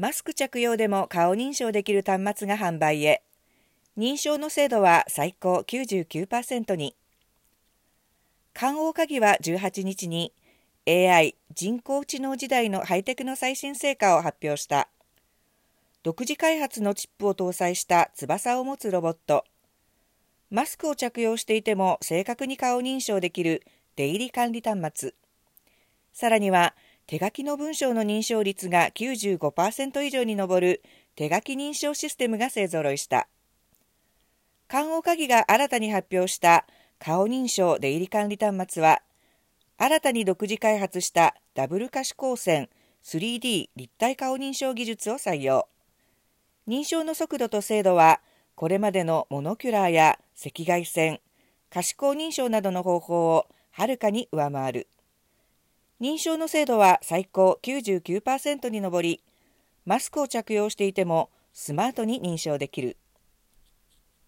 マスク着用でも顔認証できる端末が販売へ。認証の精度は最高99%に。官王鍵は18日に AI 人工知能時代のハイテクの最新成果を発表した。独自開発のチップを搭載した翼を持つロボット。マスクを着用していても正確に顔認証できる出入り管理端末。さらには手書きの文章の認証率が95%以上に上る手書き認証システムが勢ぞろいした。看護鍵が新たに発表した顔認証出入り管理端末は、新たに独自開発したダブル可視光線 3D 立体顔認証技術を採用。認証の速度と精度は、これまでのモノキュラーや赤外線、可視光認証などの方法をはるかに上回る。認証の精度は最高99%に上り、マスクを着用していてもスマートに認証できる。